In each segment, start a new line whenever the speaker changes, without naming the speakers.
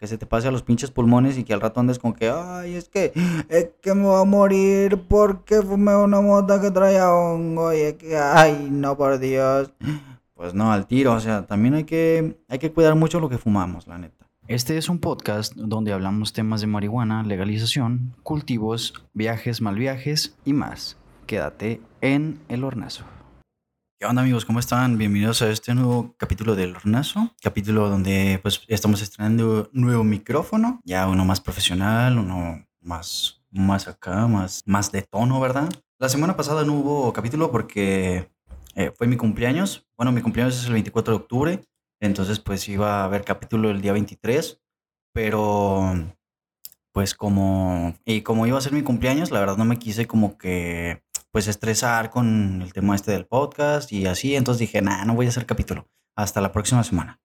que se te pase a los pinches pulmones y que al rato andes como que, ay, es que, es que me voy a morir porque fumé una mota que traía hongo y es que, ay, no, por Dios. Pues no, al tiro, o sea, también hay que, hay que cuidar mucho lo que fumamos, la neta.
Este es un podcast donde hablamos temas de marihuana, legalización, cultivos, viajes, mal viajes y más. Quédate en el hornazo.
¿Qué onda amigos? ¿Cómo están? Bienvenidos a este nuevo capítulo del Hornazo. Capítulo donde pues estamos estrenando un nuevo micrófono. Ya uno más profesional, uno más, más acá, más, más de tono, ¿verdad? La semana pasada no hubo capítulo porque eh, fue mi cumpleaños. Bueno, mi cumpleaños es el 24 de octubre. Entonces pues iba a haber capítulo el día 23. Pero pues como... Y como iba a ser mi cumpleaños, la verdad no me quise como que pues estresar con el tema este del podcast y así. Entonces dije, nada, no voy a hacer capítulo. Hasta la próxima semana.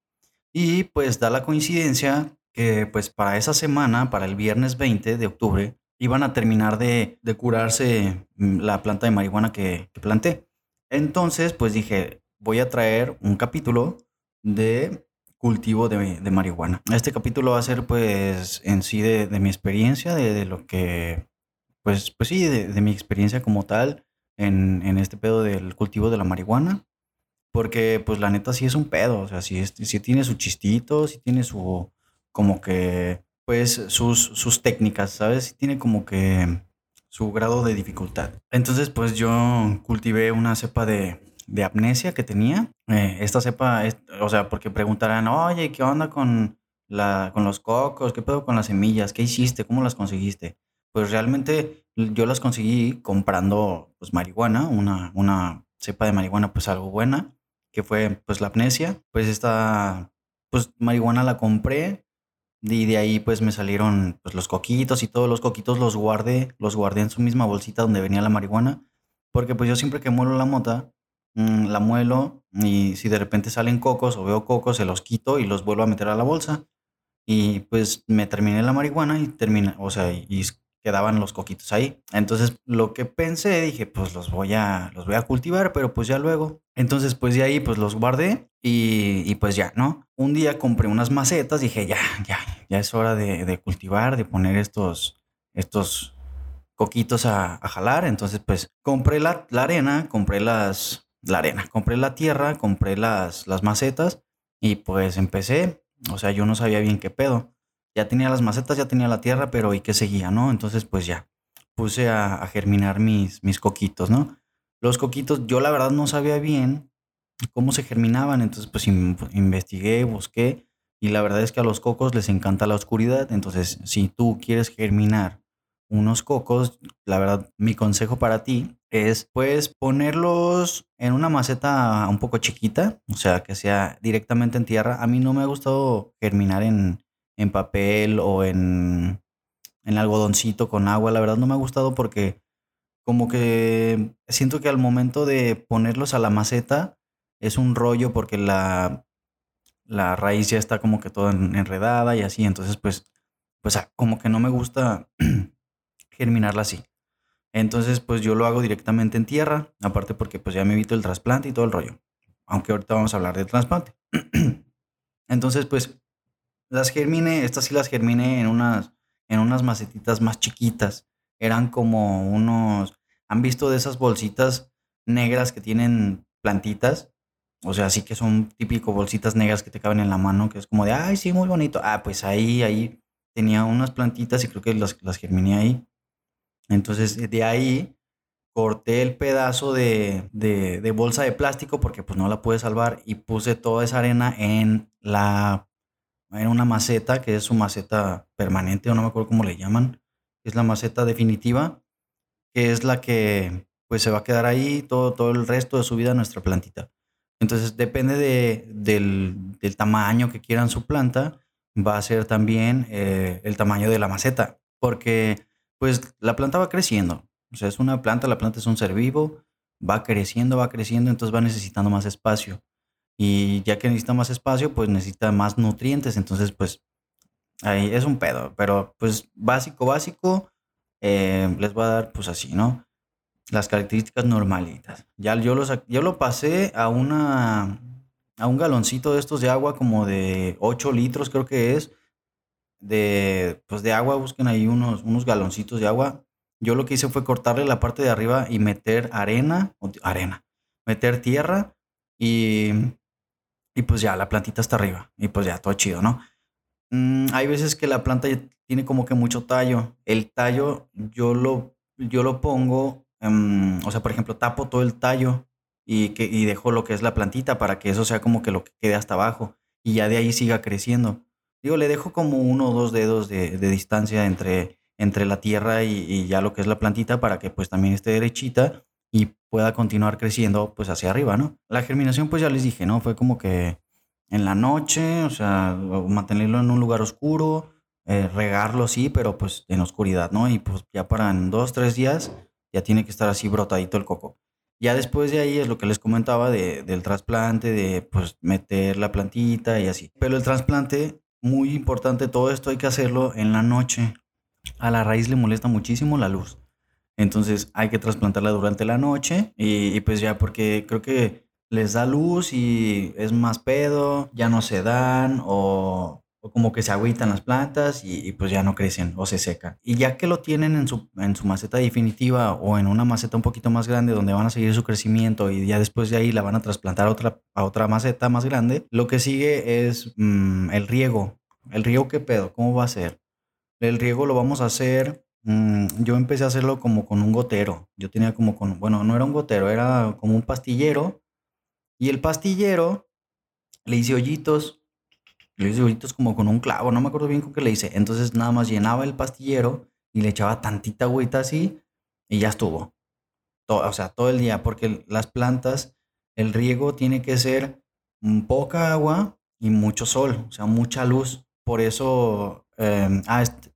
Y pues da la coincidencia que pues para esa semana, para el viernes 20 de octubre, iban a terminar de, curarse mm, la planta de marihuana que, planté. Entonces pues dije, voy a traer un capítulo de cultivo de, marihuana. Este capítulo va a ser pues en sí de, mi experiencia, de, lo que pues, pues sí, de, mi experiencia como tal en, en, este pedo del cultivo de la marihuana. Porque, pues, la neta sí es un pedo. O sea, sí, tiene su chistito, sí tiene su, como que, pues, sus, sus técnicas, ¿sabes? Sí tiene como que su grado de dificultad. Entonces, pues, yo cultivé una cepa de, de amnesia que tenía. Eh, esta cepa, o sea, porque preguntarán, oye, ¿qué onda con, la, con los cocos? ¿Qué pedo con las semillas? ¿Qué hiciste? ¿Cómo las conseguiste? Pues realmente yo las conseguí comprando pues marihuana, una, una cepa de marihuana pues algo buena, que fue pues la amnesia. Pues esta pues marihuana la compré y de ahí pues me salieron pues los coquitos y todos los coquitos los guardé, los guardé en su misma bolsita donde venía la marihuana, porque pues yo siempre que muelo la mota, mm, la muelo y si de repente salen cocos o veo cocos, se los quito y los vuelvo a meter a la bolsa. Y pues me terminé la marihuana y termina, o sea, y quedaban los coquitos ahí. Entonces lo que pensé, dije, pues los voy a, los voy a cultivar, pero pues ya luego. Entonces pues de ahí pues los guardé y, pues ya, ¿no? Un día compré unas macetas, dije, ya, ya, ya es hora de, cultivar, de poner estos, estos coquitos a, jalar. Entonces pues compré la, la, arena, compré las, la arena, compré la tierra, compré las, las macetas y pues empecé. O sea, yo no sabía bien qué pedo ya tenía las macetas, ya tenía la tierra, pero ¿y qué seguía, no? Entonces, pues ya, puse a, germinar mis, mis coquitos, ¿no? Los coquitos, yo la verdad no sabía bien cómo se germinaban, entonces pues investigué, busqué, y la verdad es que a los cocos les encanta la oscuridad, entonces si tú quieres germinar unos cocos, la verdad, mi consejo para ti es pues ponerlos en una maceta un poco chiquita, o sea, que sea directamente en tierra. A mí no me ha gustado germinar en, en papel o en, en algodoncito con agua. La verdad no me ha gustado porque como que siento que al momento de ponerlos a la maceta es un rollo porque la, la raíz ya está como que toda enredada y así. Entonces pues, pues como que no me gusta germinarla así. Entonces pues yo lo hago directamente en tierra, aparte porque pues ya me evito el trasplante y todo el rollo. Aunque ahorita vamos a hablar del trasplante. Entonces pues las germiné, estas sí las germiné en unas, en unas macetitas más chiquitas. Eran como unos, ¿han visto de esas bolsitas negras que tienen plantitas? O sea, sí que son típico bolsitas negras que te caben en la mano, que es como de, ay, sí, muy bonito. Ah, pues ahí, ahí tenía unas plantitas y creo que las, las germiné ahí. Entonces, de ahí corté el pedazo de, de, de, bolsa de plástico porque pues no la pude salvar y puse toda esa arena en la en una maceta, que es su maceta permanente, o no me acuerdo cómo le llaman, es la maceta definitiva, que es la que pues se va a quedar ahí todo, todo el resto de su vida nuestra plantita. Entonces depende de, del, del, tamaño que quieran su planta, va a ser también eh, el tamaño de la maceta, porque pues la planta va creciendo. O sea, es una planta, la planta es un ser vivo, va creciendo, va creciendo, entonces va necesitando más espacio. Y ya que necesita más espacio, pues necesita más nutrientes. Entonces, pues ahí es un pedo. Pero pues básico, básico, eh, les voy a dar pues así, ¿no? Las características normalitas. Ya yo, los, yo lo pasé a una a un galoncito de estos de agua como de 8 litros creo que es. de, pues de agua, busquen ahí unos, unos galoncitos de agua. Yo lo que hice fue cortarle la parte de arriba y meter arena, arena, meter tierra y, y pues ya la plantita está arriba y pues ya todo chido, ¿no? Mm, hay veces que la planta tiene como que mucho tallo. El tallo yo lo, yo lo pongo, em, o sea, por ejemplo, tapo todo el tallo y, que, y dejo lo que es la plantita para que eso sea como que lo que quede hasta abajo y ya de ahí siga creciendo. Digo, le dejo como uno o dos dedos de, distancia entre, entre la tierra y, ya lo que es la plantita para que pues también esté derechita y pueda continuar creciendo pues hacia arriba, ¿no? La germinación pues ya les dije, ¿no? Fue como que en la noche, o sea, mantenerlo en un lugar oscuro, eh, regarlo sí, pero pues en oscuridad, ¿no? Y pues ya para en dos, tres días ya tiene que estar así brotadito el coco. Ya después de ahí es lo que les comentaba de, del trasplante, de pues meter la plantita y así. Pero el trasplante, muy importante, todo esto hay que hacerlo en la noche. A la raíz le molesta muchísimo la luz. Entonces hay que trasplantarla durante la noche y, pues ya porque creo que les da luz y es más pedo, ya no se dan o o como que se agüitan las plantas y, pues ya no crecen o se secan. Y ya que lo tienen en su, en su maceta definitiva o en una maceta un poquito más grande donde van a seguir su crecimiento y ya después de ahí la van a trasplantar a otra, a otra maceta más grande, lo que sigue es mm, el riego. ¿El riego qué pedo? ¿Cómo va a ser? El riego lo vamos a hacer mm, yo empecé a hacerlo como con un gotero. Yo tenía como con, bueno, no era un gotero, era como un pastillero. Y el pastillero le hice hoyitos le hice hoyitos como con un clavo, no me acuerdo bien con qué le hice. Entonces nada más llenaba el pastillero y le echaba tantita agüita así y ya estuvo. Todo, o sea, todo el día, porque las plantas, el riego tiene que ser poca agua y mucho sol, o sea, mucha luz. Por eso, em,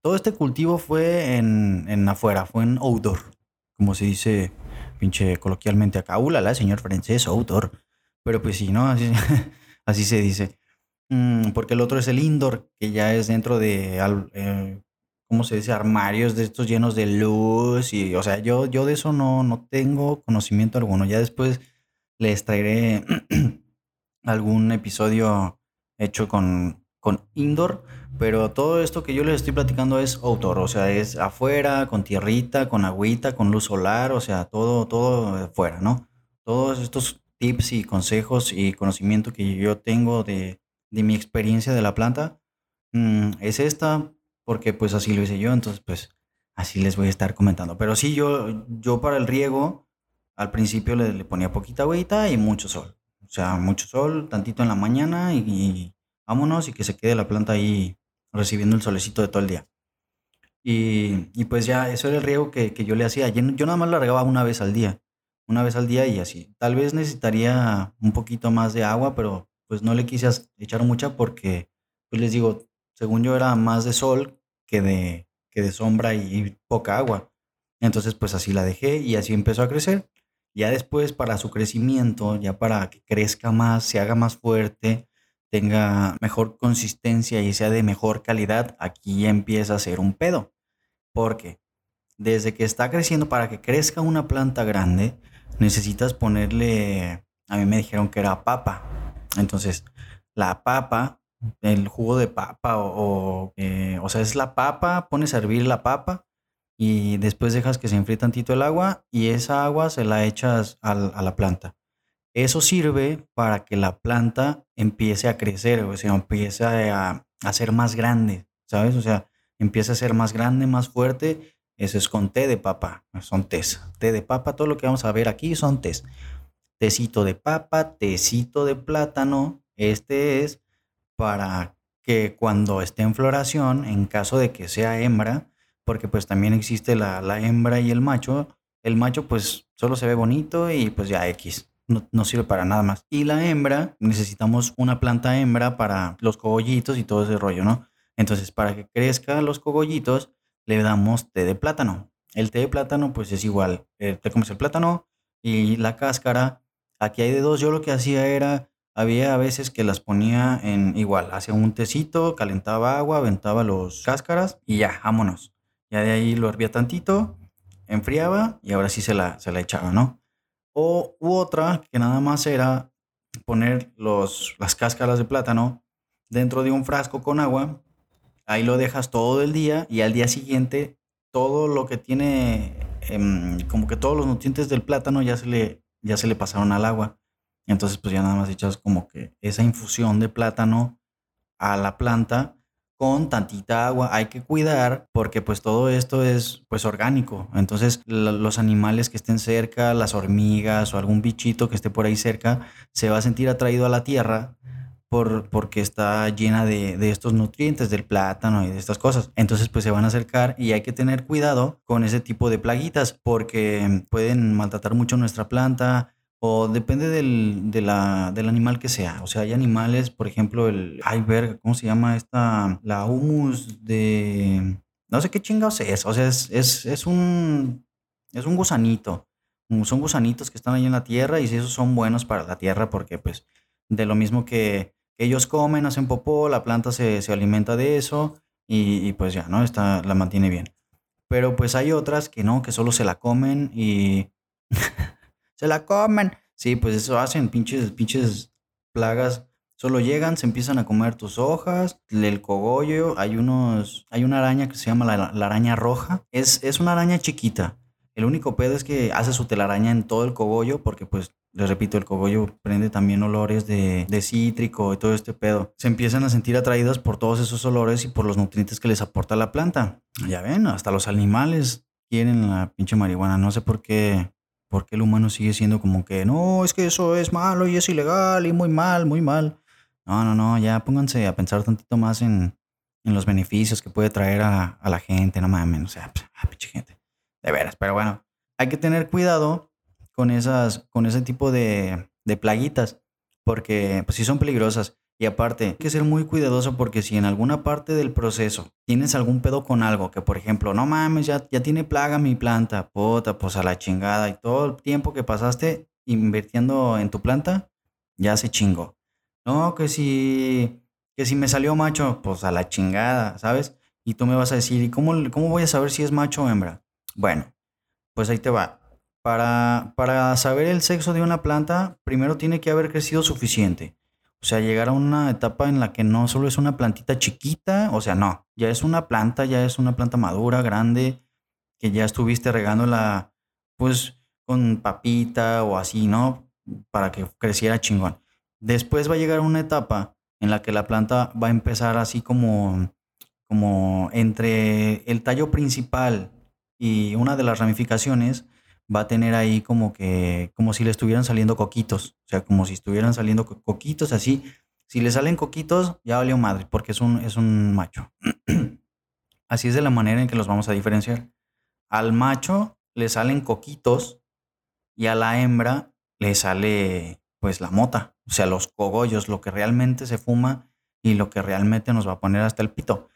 todo este cultivo fue en, en, afuera, fue en outdoor, como se dice pinche coloquialmente acá. la señor francés, outdoor. Pero pues sí, ¿no? Así, así se dice. Mm, porque el otro es el indoor, que ya es dentro de, eh, ¿cómo se dice? Armarios de estos llenos de luz. Y, o sea, yo, yo de eso no, no tengo conocimiento alguno. Ya después les traeré algún episodio hecho con, con indoor. Pero todo esto que yo les estoy platicando es outdoor, o sea, es afuera, con tierrita, con agüita, con luz solar, o sea, todo, todo afuera, ¿no? Todos estos tips y consejos y conocimiento que yo tengo de, de mi experiencia de la planta mm, es esta, porque pues así lo hice yo, entonces pues así les voy a estar comentando. Pero sí, yo, yo para el riego, al principio le, ponía poquita agüita y mucho sol. O sea, mucho sol, tantito en la mañana y, vámonos y que se quede la planta ahí recibiendo el solecito de todo el día. Y, y pues ya, eso era el riego que, que yo le hacía. Yo, yo, nada más la regaba una vez al día. Una vez al día y así. Tal vez necesitaría un poquito más de agua, pero pues no le quise echar mucha porque, pues les digo, según yo era más de sol que de, que de sombra y, poca agua. Entonces, pues así la dejé y así empezó a crecer. Ya después, para su crecimiento, ya para que crezca más, se haga más fuerte, tenga mejor consistencia y sea de mejor calidad, aquí empieza a ser un pedo. Porque desde que está creciendo, para que crezca una planta grande, necesitas ponerle, a mí me dijeron que era papa, entonces, la papa, el jugo de papa o, eh, o, sea, es la papa, pones a hervir la papa y después dejas que se enfríe tantito el agua y esa agua se la echas a, la planta. Eso sirve para que la planta empiece a crecer, o sea, empiece a, ser más grande, ¿sabes? O sea, empiece a ser más grande, más fuerte. Eso es con té de papa, son tés. Té de papa, todo lo que vamos a ver aquí son tés tecito de papa, tecito de plátano. Este es para que cuando esté en floración, en caso de que sea hembra, porque pues también existe la, hembra y el macho, el macho pues solo se ve bonito y pues ya X. No, sirve para nada más. Y la hembra, necesitamos una planta hembra para los cogollitos y todo ese rollo, ¿no? Entonces, para que crezcan los cogollitos, le damos té de plátano. El té de plátano, pues es igual. Eh, te comes el plátano y la cáscara Aquí hay de dos. Yo lo que hacía era, había a veces que las ponía en igual, hacía un tecito, calentaba agua, aventaba los cáscaras y ya, vámonos. Ya de ahí lo hervía tantito, enfriaba y ahora sí se la, se la echaba, ¿no? O u otra que nada más era poner los, las cáscaras de plátano dentro de un frasco con agua, ahí lo dejas todo el día y al día siguiente todo lo que tiene, em, como que todos los nutrientes del plátano ya se le, ya se le pasaron al agua. Entonces pues ya nada más echas como que esa infusión de plátano a la planta con tantita agua. Hay que cuidar porque pues todo esto es pues orgánico. Entonces los animales que estén cerca, las hormigas o algún bichito que esté por ahí cerca, se va a sentir atraído a la tierra por, porque está llena de, de, estos nutrientes del plátano y de estas cosas. Entonces pues se van a acercar y hay que tener cuidado con ese tipo de plaguitas porque pueden maltratar mucho nuestra planta o depende del, del animal que sea. O sea, hay animales, por ejemplo, el. Verga, ¿cómo se llama esta? La humus de. No sé qué chingados es. O sea, es, es, es un. Es un gusanito. Son gusanitos que están ahí en la tierra y si esos son buenos para la tierra porque, pues, de lo mismo que ellos comen, hacen popó, la planta se, se alimenta de eso y, y, pues ya, ¿no? Está, la mantiene bien. Pero pues hay otras que no, que solo se la comen y se la comen. Sí, pues eso hacen, pinches, pinches plagas. Solo llegan, se empiezan a comer tus hojas, el cogollo. Hay unos, hay una araña que se llama la, araña roja. Es, es una araña chiquita. El único pedo es que hace su telaraña en todo el cogollo porque pues les repito, el cogollo prende también olores de, de, cítrico y todo este pedo. Se empiezan a sentir atraídas por todos esos olores y por los nutrientes que les aporta la planta. Ya ven, hasta los animales quieren la pinche marihuana. No sé por qué ¿Por qué el humano sigue siendo como que, no, es que eso es malo y es ilegal y muy mal, muy mal? No, no, no, ya pónganse a pensar tantito más en, en los beneficios que puede traer a, a, la gente, no mames, o sea, pues, ah, pinche gente. De veras, pero bueno, hay que tener cuidado con, esas, con ese tipo de, de plaguitas, porque pues sí son peligrosas. Y aparte, hay que ser muy cuidadoso porque si en alguna parte del proceso tienes algún pedo con algo, que por ejemplo, no mames, ya, ya tiene plaga mi planta, puta, pues a la chingada, y todo el tiempo que pasaste invirtiendo en tu planta, ya se chingó. No, que si, que si me salió macho, pues a la chingada, ¿sabes? Y tú me vas a decir, ¿y cómo, cómo voy a saber si es macho o hembra? Bueno, pues ahí te va. Para, para saber el sexo de una planta, primero tiene que haber crecido suficiente. O sea, llegar a una etapa en la que no solo es una plantita chiquita, o sea, no, ya es una planta, ya es una planta madura, grande, que ya estuviste regándola, pues, con papita o así, ¿no? Para que creciera chingón. Después va a llegar una etapa en la que la planta va a empezar así como, como entre el tallo principal y una de las ramificaciones, va a tener ahí como que, como si le estuvieran saliendo coquitos, o sea, como si estuvieran saliendo coquitos así. Si le salen coquitos, ya valió madre, porque es un, es un macho. así es de la manera en que los vamos a diferenciar. Al macho le salen coquitos y a la hembra le sale pues la mota, o sea, los cogollos, lo que realmente se fuma y lo que realmente nos va a poner hasta el pito.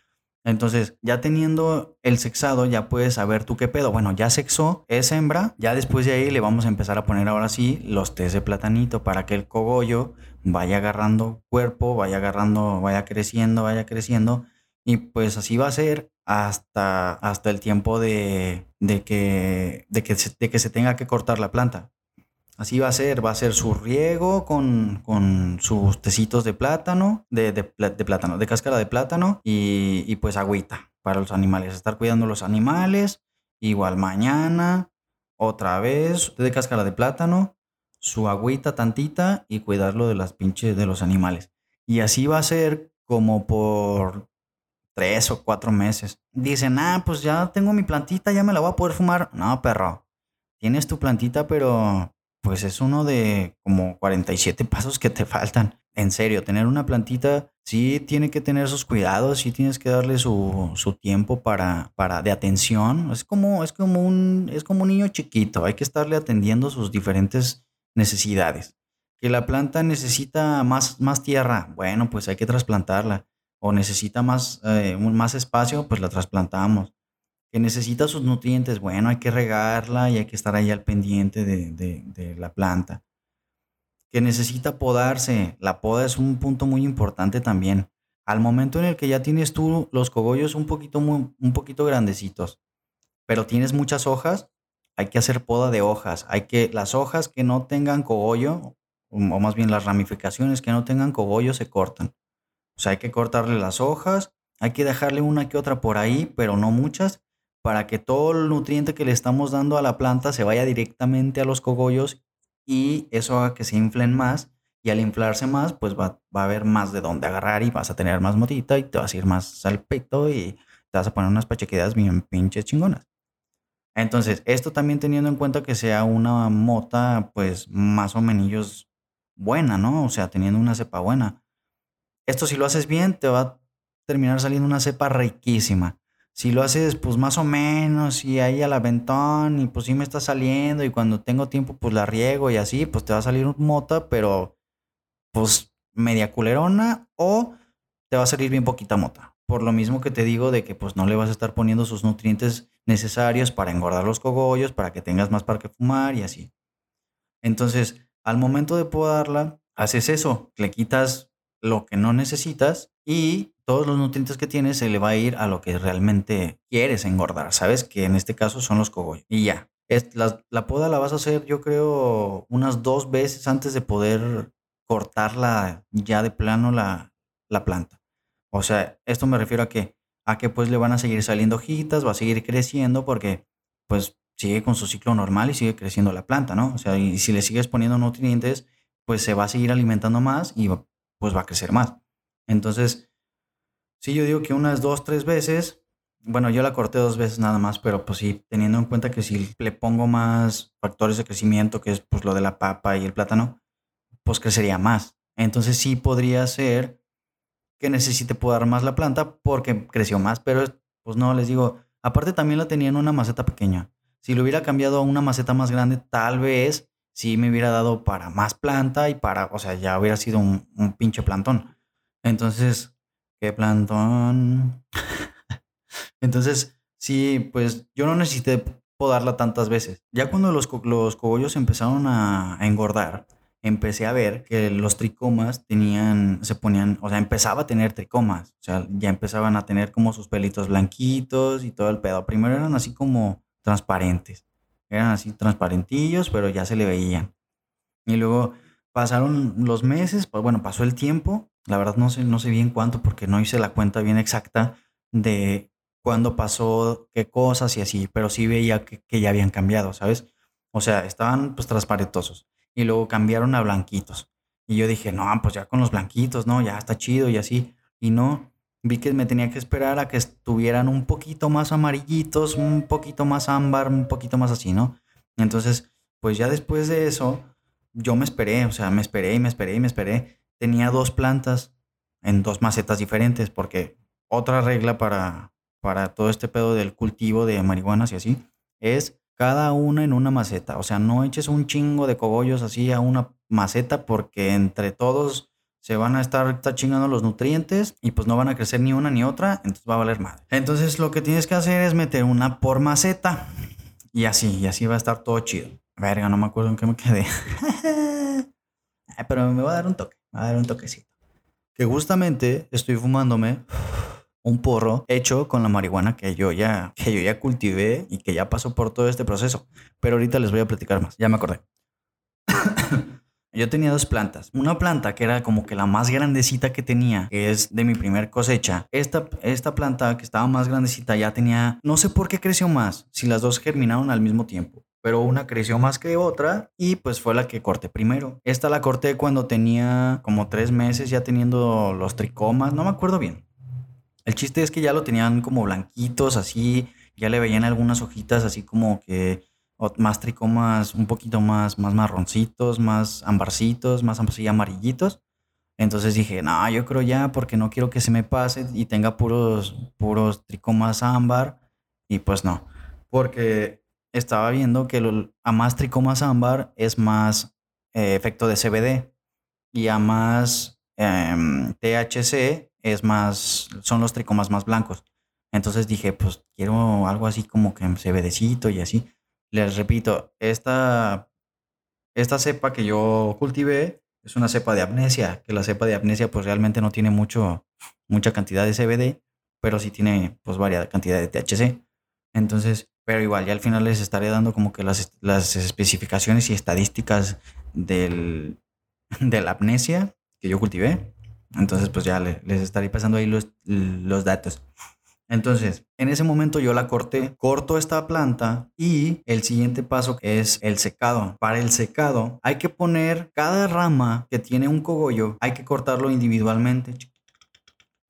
Entonces, ya teniendo el sexado, ya puedes saber tú qué pedo. Bueno, ya sexó, es hembra. Ya después de ahí le vamos a empezar a poner ahora sí los test de platanito para que el cogollo vaya agarrando cuerpo, vaya agarrando, vaya creciendo, vaya creciendo. Y pues así va a ser hasta, hasta el tiempo de, de, que, de, que de que se tenga que cortar la planta. Así va a ser, va a ser su riego con, con sus tecitos de plátano, de, de, de, plátano, de cáscara de plátano y, y, pues agüita para los animales. Estar cuidando los animales, igual mañana, otra vez de cáscara de plátano, su agüita tantita y cuidarlo de las pinches de los animales. Y así va a ser como por tres o cuatro meses. Dicen, ah, pues ya tengo mi plantita, ya me la voy a poder fumar. No, perro. Tienes tu plantita, pero pues es uno de como 47 pasos que te faltan. En serio, tener una plantita sí tiene que tener sus cuidados, sí tienes que darle su, su tiempo para, para, de atención. Es como, es, como un, es como un niño chiquito, hay que estarle atendiendo sus diferentes necesidades. Que la planta necesita más, más tierra, bueno, pues hay que trasplantarla. O necesita más, eh, más espacio, pues la trasplantamos que necesita sus nutrientes, bueno, hay que regarla y hay que estar ahí al pendiente de, de, la planta. Que necesita podarse, la poda es un punto muy importante también. Al momento en el que ya tienes tú los cogollos un poquito, un poquito grandecitos, pero tienes muchas hojas, hay que hacer poda de hojas. Hay que, las hojas que no tengan cogollo, o más bien las ramificaciones que no tengan cogollo, se cortan. O sea, hay que cortarle las hojas hay que dejarle una que otra por ahí, pero no muchas, para que todo el nutriente que le estamos dando a la planta se vaya directamente a los cogollos y eso haga que se inflen más. Y al inflarse más, pues va, va a haber más de dónde agarrar y vas a tener más motita y te vas a ir más al y te vas a poner unas pachequedas bien pinches chingonas. Entonces, esto también teniendo en cuenta que sea una mota, pues más o menos buena, ¿no? O sea, teniendo una cepa buena. Esto si lo haces bien, te va a terminar saliendo una cepa riquísima. Si lo haces, pues más o menos, y ahí al aventón, y pues sí me está saliendo, y cuando tengo tiempo, pues la riego y así, pues te va a salir un mota, pero pues media culerona, o te va a salir bien poquita mota. Por lo mismo que te digo de que pues no le vas a estar poniendo sus nutrientes necesarios para engordar los cogollos, para que tengas más para que fumar y así. Entonces, al momento de podarla, haces eso, le quitas lo que no necesitas y todos los nutrientes que tienes se le va a ir a lo que realmente quieres engordar, ¿sabes? Que en este caso son los cogollos. Y ya. Es, la, poda la vas a hacer, yo creo, unas dos veces antes de poder cortarla ya de plano la, la planta. O sea, esto me refiero a que, a que pues le van a seguir saliendo hojitas, va a seguir creciendo porque pues sigue con su ciclo normal y sigue creciendo la planta, ¿no? O sea, y si le sigues poniendo nutrientes, pues se va a seguir alimentando más y pues va a crecer más. Entonces, sí, yo digo que unas dos, tres veces, bueno, yo la corté dos veces nada más, pero pues sí, teniendo en cuenta que si le pongo más factores de crecimiento, que es pues lo de la papa y el plátano, pues crecería más. Entonces sí podría ser que necesite podar más la planta porque creció más, pero pues no, les digo, aparte también la tenía en una maceta pequeña. Si lo hubiera cambiado a una maceta más grande, tal vez sí me hubiera dado para más planta y para, o sea, ya hubiera sido un, pinche plantón. Entonces, ¿qué plantón? Entonces, sí, pues yo no necesité podarla tantas veces. Ya cuando los, los cogollos empezaron a, engordar, empecé a ver que los tricomas tenían, se ponían, o sea, empezaba a tener tricomas, o sea, ya empezaban a tener como sus pelitos blanquitos y todo el pedo. Primero eran así como transparentes. Eran así transparentillos, pero ya se le veían. Y luego pasaron los meses, pues bueno, pasó el tiempo. La verdad no sé, no sé bien cuánto porque no hice la cuenta bien exacta de cuándo pasó qué cosas y así, pero sí veía que, que ya habían cambiado, ¿sabes? O sea, estaban pues transparentosos y luego cambiaron a blanquitos. Y yo dije, no, pues ya con los blanquitos, no, ya está chido y así. Y no, vi que me tenía que esperar a que estuvieran un poquito más amarillitos, un poquito más ámbar, un poquito más así, ¿no? Entonces, pues ya después de eso, yo me esperé, o sea, me esperé y me esperé y me esperé. Tenía dos plantas en dos macetas diferentes, porque otra regla para, para todo este pedo del cultivo de marihuanas y así, es cada una en una maceta. O sea, no eches un chingo de cogollos así a una maceta, porque entre todos se van a estar, chingando los nutrientes y pues no van a crecer ni una ni otra, entonces va a valer madre. Entonces lo que tienes que hacer es meter una por maceta y así, y así va a estar todo chido. Verga, no me acuerdo en qué me quedé. Pero me va a dar un toque, me va a dar un toquecito. Que justamente estoy fumándome un porro hecho con la marihuana que yo ya que yo ya cultivé y que ya pasó por todo este proceso. Pero ahorita les voy a platicar más. Ya me acordé. Yo tenía dos plantas. Una planta que era como que la más grandecita que tenía, que es de mi primer cosecha. Esta, esta planta que estaba más grandecita ya tenía, no sé por qué creció más, si las dos germinaron al mismo tiempo. Pero una creció más que otra y pues fue la que corté primero. Esta la corté cuando tenía como tres meses ya teniendo los tricomas, no me acuerdo bien. El chiste es que ya lo tenían como blanquitos así, ya le veían algunas hojitas así como que más tricomas un poquito más, más marroncitos, más ambarcitos, más amarillitos. Entonces dije, no, yo creo ya porque no quiero que se me pase y tenga puros, puros tricomas ámbar. Y pues no, porque estaba viendo que a más tricomas ámbar es más eh, efecto de CBD y a más em, THC es más, son los tricomas más blancos. Entonces dije, pues quiero algo así como que CBDcito y así. Les repito, esta, esta cepa que yo cultivé es una cepa de amnesia, que la cepa de amnesia pues realmente no tiene mucho, mucha cantidad de CBD, pero sí tiene pues varias cantidad de THC. Entonces, pero igual, ya al final les estaré dando como que las, las especificaciones y estadísticas del, de la amnesia que yo cultivé. Entonces, pues ya les estaré pasando ahí los, los datos. Entonces, en ese momento yo la corté, corto esta planta y el siguiente paso es el secado. Para el secado hay que poner cada rama que tiene un cogollo, hay que cortarlo individualmente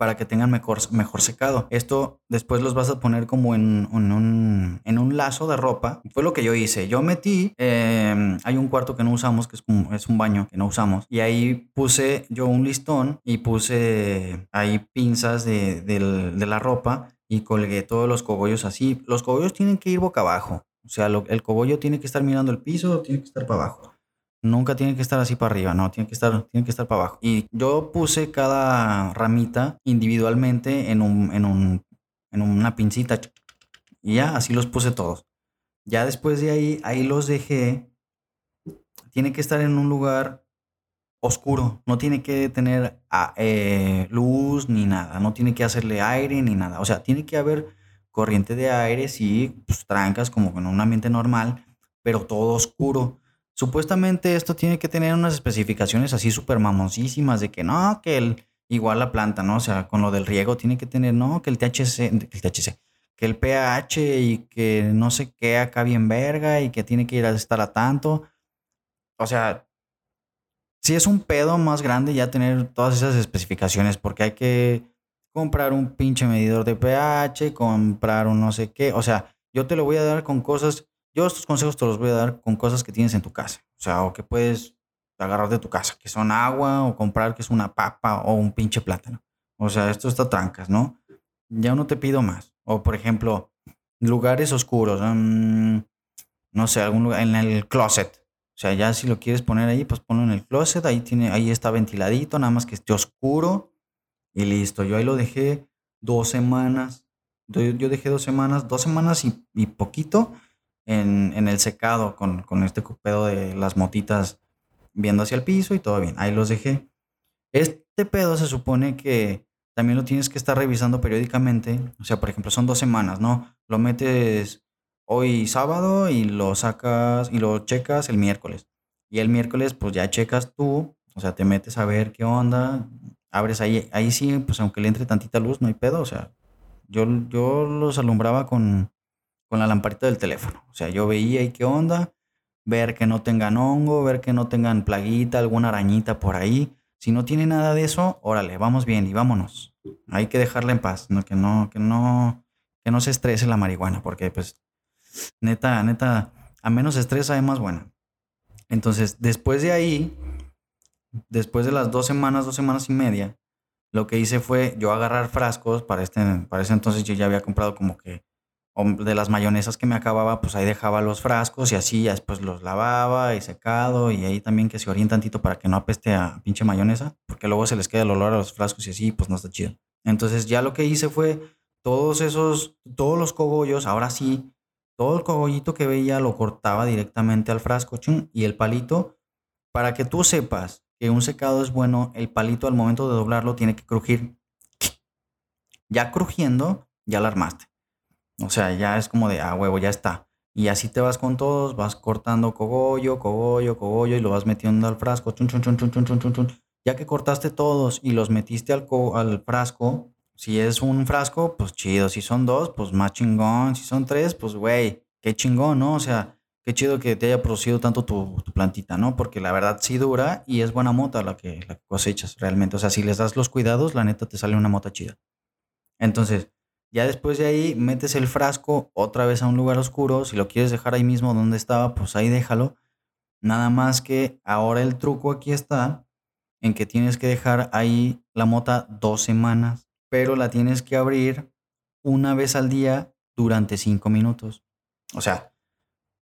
para que tengan mejor, mejor secado. Esto después los vas a poner como en, un, en un lazo de ropa. Fue lo que yo hice. Yo metí, em, hay un cuarto que no usamos, que es, como, es un baño que no usamos. Y ahí puse yo un listón y puse ahí pinzas de, de la ropa y colgué todos los cogollos así. Los cogollos tienen que ir boca abajo. O sea, el cogollo tiene que estar mirando el piso, tiene que estar para abajo. Nunca tiene que estar así para arriba, no, tiene que estar, tiene que estar para abajo. Y yo puse cada ramita individualmente en, un, en, un, en una pincita. Y ya, así los puse todos. Ya después de ahí, ahí los dejé. Tiene que estar en un lugar oscuro. No tiene que tener ah, eh, luz ni nada. No tiene que hacerle aire ni nada. O sea, tiene que haber corriente de aire, sí, pues trancas como en un ambiente normal, pero todo oscuro Supuestamente esto tiene que tener unas especificaciones así súper mamoncísimas de que no, que el, igual la planta, ¿no? O sea, con lo del riego tiene que tener, no, que el THC, el THC, que el pH y que no sé qué acá bien verga y que tiene que ir a estar a tanto. O sea, si es un pedo más grande ya tener todas esas especificaciones porque hay que comprar un pinche medidor de pH, comprar un no sé qué. O sea, yo te lo voy a dar con cosas yo estos consejos te los voy a dar con cosas que tienes en tu casa. O sea, o que puedes agarrar de tu casa, que son agua, o comprar que es una papa o un pinche plátano. O sea, esto está trancas, ¿no? Ya no te pido más. O por ejemplo, lugares oscuros. Mm, no sé, algún lugar, en el closet. O sea, ya si lo quieres poner ahí, pues ponlo en el closet. Ahí, tiene, ahí está ventiladito, nada más que esté oscuro. Y listo. Yo ahí lo dejé dos semanas. Yo, dejé dos semanas, dos semanas y, y poquito en, en el secado con, con este pedo de las motitas viendo hacia el piso y todo bien. Ahí los dejé. Este pedo se supone que también lo tienes que estar revisando periódicamente. O sea, por ejemplo, son dos semanas, ¿no? Lo metes hoy sábado y lo sacas y lo checas el miércoles. Y el miércoles, pues ya checas tú, o sea, te metes a ver qué onda, abres ahí, ahí sí, pues aunque le entre tantita luz, no hay pedo, o sea, yo, yo los alumbraba con, con la lamparita del teléfono. O sea, yo veía ahí qué onda, ver que no tengan hongo, ver que no tengan plaguita, alguna arañita por ahí. Si no tiene nada de eso, órale, vamos bien y vámonos. Hay que dejarla en paz, no, que no, que no, que no se estrese la marihuana, porque pues, neta, neta, a menos estrés hay más buena. Entonces, después de ahí, después de las dos semanas, dos semanas y media, lo que hice fue yo agarrar frascos, para, este, para ese entonces yo ya había comprado como que de las mayonesas que me acababa, pues ahí dejaba los frascos y así ya después los lavaba y secado y ahí también que se orienta tantito para que no apeste a pinche mayonesa, porque luego se les queda el olor a los frascos y así, pues no está chido. Entonces ya lo que hice fue todos esos, todos los cogollos, ahora sí, todo el cogollito que veía lo cortaba directamente al frasco y el palito, para que tú sepas que un secado es bueno, el palito al momento de doblarlo tiene que crujir. Ya crujiendo, ya la armaste. O sea, ya es como de, ah, huevo, ya está. Y así te vas con todos, vas cortando cogollo, cogollo, cogollo y lo vas metiendo al frasco. Ya que cortaste todos y los metiste al, al frasco, si es un frasco, pues chido. Si son dos, pues más chingón. Si son tres, pues güey, qué chingón, ¿no? O sea, qué chido que te haya producido tanto tu, tu, plantita, ¿no? Porque la verdad sí dura y es buena mota la que, la que cosechas realmente. O sea, si les das los cuidados, la neta te sale una mota chida. Entonces, ya después de ahí metes el frasco otra vez a un lugar oscuro. Si lo quieres dejar ahí mismo donde estaba, pues ahí déjalo. Nada más que ahora el truco aquí está en que tienes que dejar ahí la mota dos semanas, pero la tienes que abrir una vez al día durante cinco minutos. O sea,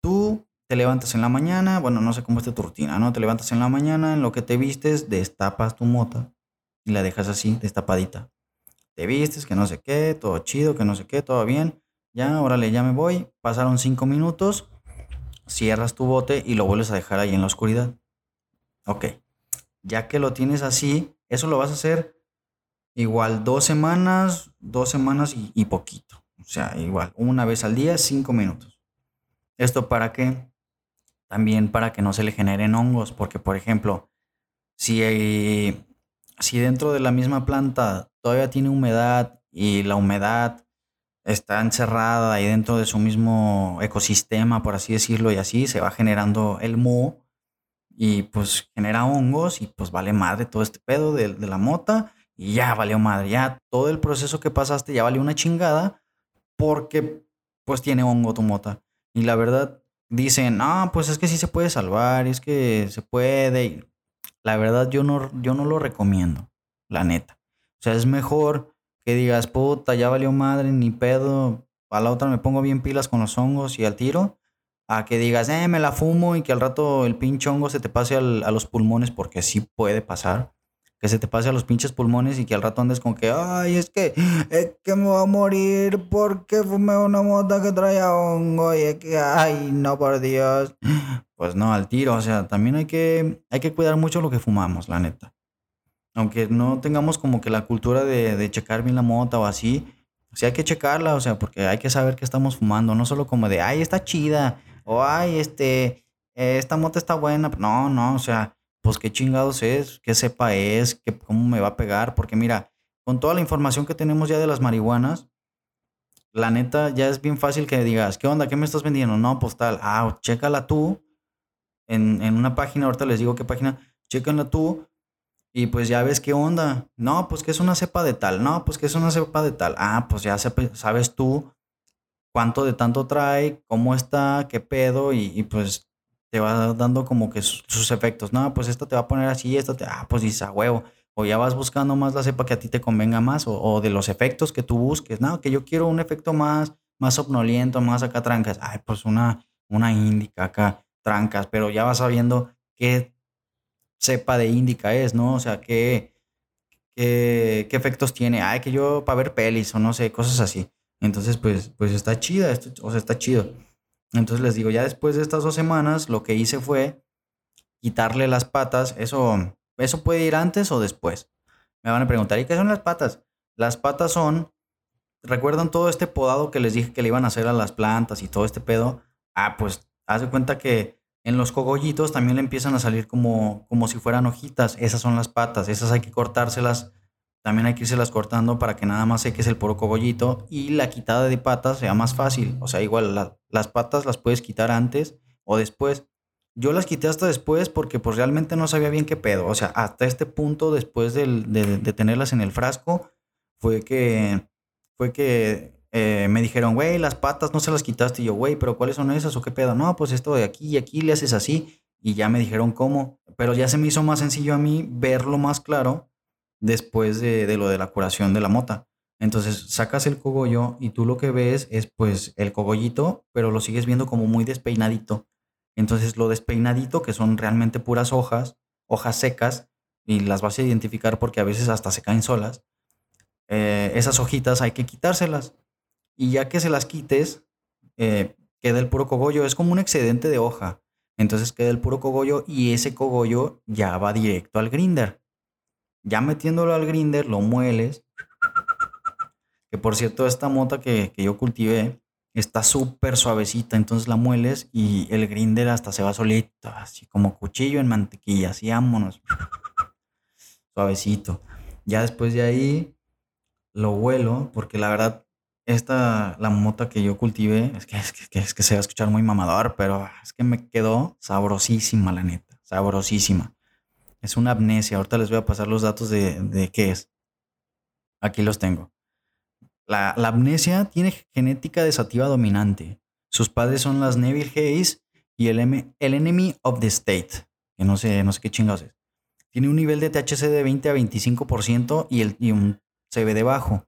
tú te levantas en la mañana, bueno, no sé cómo está tu rutina, ¿no? Te levantas en la mañana, en lo que te vistes, destapas tu mota y la dejas así, destapadita te vistes, que no sé qué, todo chido, que no sé qué, todo bien. Ya, órale, ya me voy. Pasaron cinco minutos, cierras tu bote y lo vuelves a dejar ahí en la oscuridad. Ok, ya que lo tienes así, eso lo vas a hacer igual dos semanas, dos semanas y, poquito. O sea, igual, una vez al día, cinco minutos. ¿Esto para qué? También para que no se le generen hongos, porque por ejemplo, si si dentro de la misma planta todavía tiene humedad y la humedad está encerrada ahí dentro de su mismo ecosistema, por así decirlo, y así se va generando el moho y pues genera hongos y pues vale madre todo este pedo de, la mota y ya valió madre, ya todo el proceso que pasaste ya valió una chingada porque pues tiene hongo tu mota. Y la verdad dicen, ah, pues es que sí se puede salvar, es que se puede. La verdad yo no, yo no lo recomiendo, la neta. O sea, es mejor que digas, puta, ya valió madre, ni pedo, a la otra me pongo bien pilas con los hongos y al tiro, a que digas, eh, me la fumo y que al rato el pinche hongo se te pase a los pulmones, porque sí puede pasar que se te pase a los pinches pulmones y que al rato andes con que, ay, es que, es que me voy a morir porque fumé una mota que traía hongo y es que, ay, no, por Dios. Pues no, al tiro, o sea, también hay que, hay que cuidar mucho lo que fumamos, la neta. Aunque no tengamos como que la cultura de, de checar bien la mota o así, sí hay que checarla, o sea, porque hay que saber qué estamos fumando, no solo como de, ay, está chida, o ay, este, esta mota está buena, no, no, o sea, pues qué chingados es, qué cepa es, qué, cómo me va a pegar, porque mira, con toda la información que tenemos ya de las marihuanas, la neta ya es bien fácil que digas, ¿qué onda? ¿Qué me estás vendiendo? No, pues tal, ah, chécala tú en, en una página, ahorita les digo qué página, chécala tú y pues ya ves qué onda. No, pues que es una cepa de tal, no, pues que es una cepa de tal. Ah, pues ya sabes tú cuánto de tanto trae, cómo está, qué pedo y, y pues te va dando como que sus, efectos. No, pues esto te va a poner así, esto te, ah, pues dices a huevo. O ya vas buscando más la cepa que a ti te convenga más, o, de los efectos que tú busques. No, que yo quiero un efecto más, más somnoliento, más acá trancas. Ay, pues una, una índica acá, trancas, pero ya vas sabiendo qué cepa de índica es, ¿no? O sea, qué, qué, qué efectos tiene. Ay, que yo para ver pelis, o no sé, cosas así. Entonces, pues, pues está chida, esto, o sea, está chido. Entonces les digo, ya después de estas dos semanas, lo que hice fue quitarle las patas. Eso, eso puede ir antes o después. Me van a preguntar, ¿y qué son las patas? Las patas son, ¿recuerdan todo este podado que les dije que le iban a hacer a las plantas y todo este pedo? Ah, pues haz de cuenta que en los cogollitos también le empiezan a salir como, como si fueran hojitas. Esas son las patas, esas hay que cortárselas también hay que irse las cortando para que nada más seques el puro cogollito y la quitada de patas sea más fácil. O sea, igual las patas las puedes quitar antes o después. Yo las quité hasta después porque pues realmente no sabía bien qué pedo. O sea, hasta este punto después de, de, tenerlas en el frasco fue que, fue que eh, me dijeron, güey, las patas no se las quitaste. Y yo, güey, pero ¿cuáles son esas o qué pedo? No, pues esto de aquí y aquí le haces así. Y ya me dijeron cómo. Pero ya se me hizo más sencillo a mí verlo más claro después de, lo de la curación de la mota. Entonces sacas el cogollo y tú lo que ves es pues el cogollito, pero lo sigues viendo como muy despeinadito. Entonces lo despeinadito, que son realmente puras hojas, hojas secas, y las vas a identificar porque a veces hasta se caen solas, eh, esas hojitas hay que quitárselas. Y ya que se las quites, eh, queda el puro cogollo. Es como un excedente de hoja. Entonces queda el puro cogollo y ese cogollo ya va directo al grinder. Ya metiéndolo al grinder, lo mueles. Que por cierto, esta mota que, yo cultivé está súper suavecita. Entonces la mueles y el grinder hasta se va solito, así como cuchillo en mantequilla. Así, vámonos. Suavecito. Ya después de ahí lo huelo, porque la verdad, esta, la mota que yo cultivé, es que, es que, es que se va a escuchar muy mamador, pero es que me quedó sabrosísima, la neta. Sabrosísima. Es una amnesia. Ahorita les voy a pasar los datos de, qué es. Aquí los tengo. La, amnesia tiene genética desativa dominante. Sus padres son las Neville Hayes y el, el Enemy of the State, que no sé, no sé qué chingados es. Tiene un nivel de THC de 20 a 25% y, el, y un CBD bajo.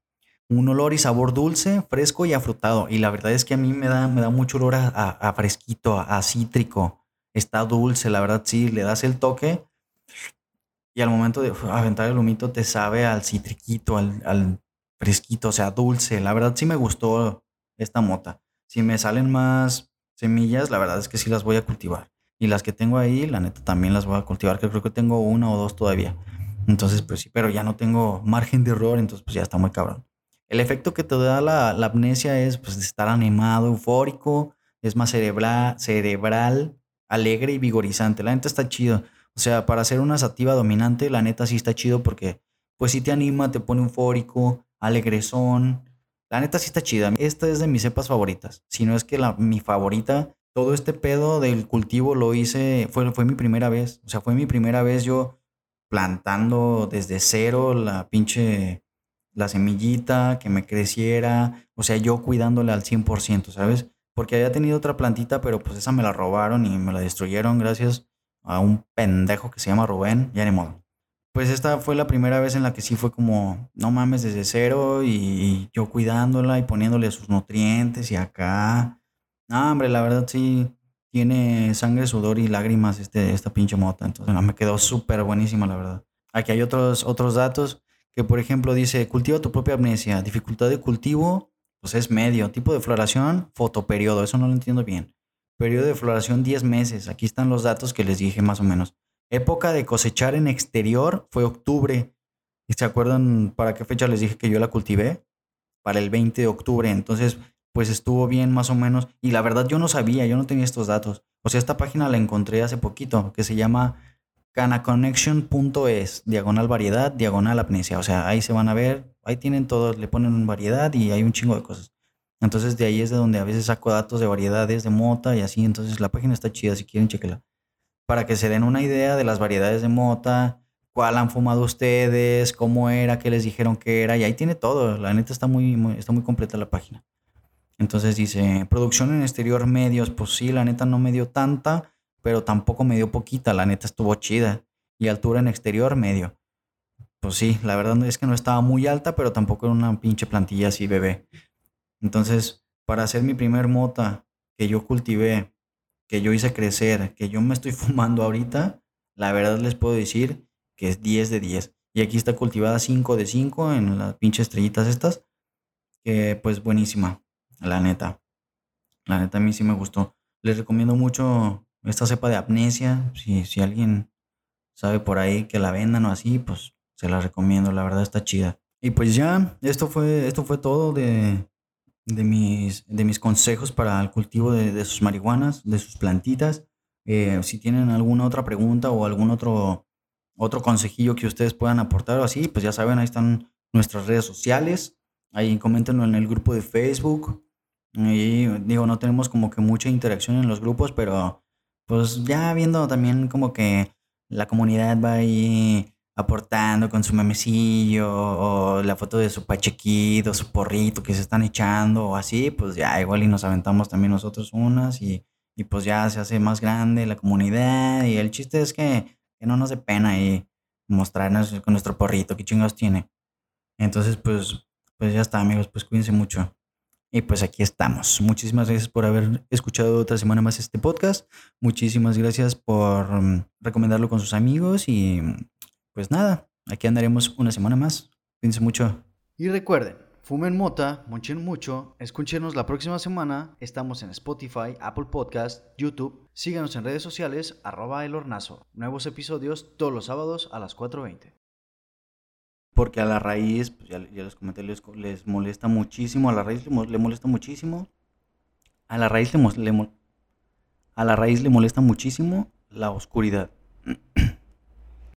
Un olor y sabor dulce, fresco y afrutado. Y la verdad es que a mí me da, me da mucho olor a, fresquito, a, a, cítrico. Está dulce, la verdad sí, le das el toque y al momento de aventar el humito te sabe al citriquito, al, fresquito, o sea, dulce. La verdad sí me gustó esta mota. Si me salen más semillas, la verdad es que sí las voy a cultivar. Y las que tengo ahí, la neta, también las voy a cultivar, que creo que tengo una o dos todavía. Entonces, pues sí, pero ya no tengo margen de error, entonces pues ya está muy cabrón. El efecto que te da la, la amnesia es pues estar animado, eufórico, es más cerebral, cerebral, alegre y vigorizante. La neta está chido O sea, para hacer una sativa dominante, la neta sí está chido porque pues sí te anima, te pone eufórico, alegrezón. La neta sí está chida. Esta es de mis cepas favoritas. Si no es que la, mi favorita, todo este pedo del cultivo lo hice, fue, fue mi primera vez. O sea, fue mi primera vez yo plantando desde cero la pinche, la semillita, que me creciera. O sea, yo cuidándole al 100%, ¿sabes? Porque había tenido otra plantita, pero pues esa me la robaron y me la destruyeron gracias a un pendejo que se llama Rubén. Ya ni modo pues esta fue la primera vez en la que sí fue como, no mames, desde cero y, yo cuidándola y poniéndole sus nutrientes y acá. No, hombre, la verdad sí tiene sangre, sudor y lágrimas este, esta pinche mota. Entonces me quedó súper buenísima, la verdad. Aquí hay otros, otros datos que, por ejemplo, dice, cultiva tu propia amnesia. Dificultad de cultivo, pues es medio. Tipo de floración, fotoperiodo. Eso no lo entiendo bien. Periodo de floración 10 meses. Aquí están los datos que les dije más o menos. Época de cosechar en exterior fue octubre. ¿Y se acuerdan para qué fecha les dije que yo la cultivé? Para el 20 de octubre. Entonces, pues estuvo bien más o menos. Y la verdad yo no sabía, yo no tenía estos datos. O sea, esta página la encontré hace poquito, que se llama canaconnection.es, diagonal variedad, diagonal apnesia. O sea, ahí se van a ver, ahí tienen todo, le ponen variedad y hay un chingo de cosas. Entonces de ahí es de donde a veces saco datos de variedades de mota y así. Entonces la página está chida, si quieren, chequela para que se den una idea de las variedades de mota, cuál han fumado ustedes, cómo era, qué les dijeron que era, y ahí tiene todo. La neta está muy, está muy completa la página. Entonces dice, producción en exterior medios, pues sí, la neta no me dio tanta, pero tampoco me dio poquita, la neta estuvo chida. Y altura en exterior medio. Pues sí, la verdad es que no estaba muy alta, pero tampoco era una pinche plantilla así bebé. Entonces, para hacer mi primer mota que yo cultivé que yo hice crecer, que yo me estoy fumando ahorita, la verdad les puedo decir que es 10 de 10. Y aquí está cultivada 5 de 5 en las pinches estrellitas estas. Que pues buenísima, la neta. La neta a mí sí me gustó. Les recomiendo mucho esta cepa de amnesia. Si, si alguien sabe por ahí que la vendan o así, pues se la recomiendo. La verdad está chida. Y pues ya, esto fue, esto fue todo de, de mis, de mis consejos para el cultivo de, sus marihuanas, de sus plantitas. Eh, si tienen alguna otra pregunta o algún otro, otro consejillo que ustedes puedan aportar o así, pues ya saben, ahí están nuestras redes sociales. Ahí coméntenlo en el grupo de Facebook. Digo, no tenemos como que mucha interacción en los grupos, pero pues ya viendo también como que la comunidad va ahí aportando con su memecillo o la foto de su pachequito, su porrito que se están echando o así, pues ya igual y nos aventamos también nosotros unas y, pues ya se hace más grande la comunidad y el chiste es que, no nos dé pena ahí mostrarnos con nuestro porrito, qué chingos tiene. Entonces pues, pues ya está amigos, pues cuídense mucho. Y pues aquí estamos. Muchísimas gracias por haber escuchado otra semana más este podcast. Muchísimas gracias por mm, recomendarlo con sus amigos y pues nada, aquí andaremos una semana más. Cuídense mucho.
Y recuerden, fumen mota, monchen mucho, escúchenos la próxima semana. Estamos en Spotify, Apple Podcast, YouTube. Síganos en redes sociales, arroba el hornazo. Nuevos episodios todos los sábados a las 4.20.
Porque a la raíz, pues ya, les comenté, les, molesta muchísimo. A la raíz le, molesta muchísimo. A la raíz le, a la raíz le molesta muchísimo la oscuridad.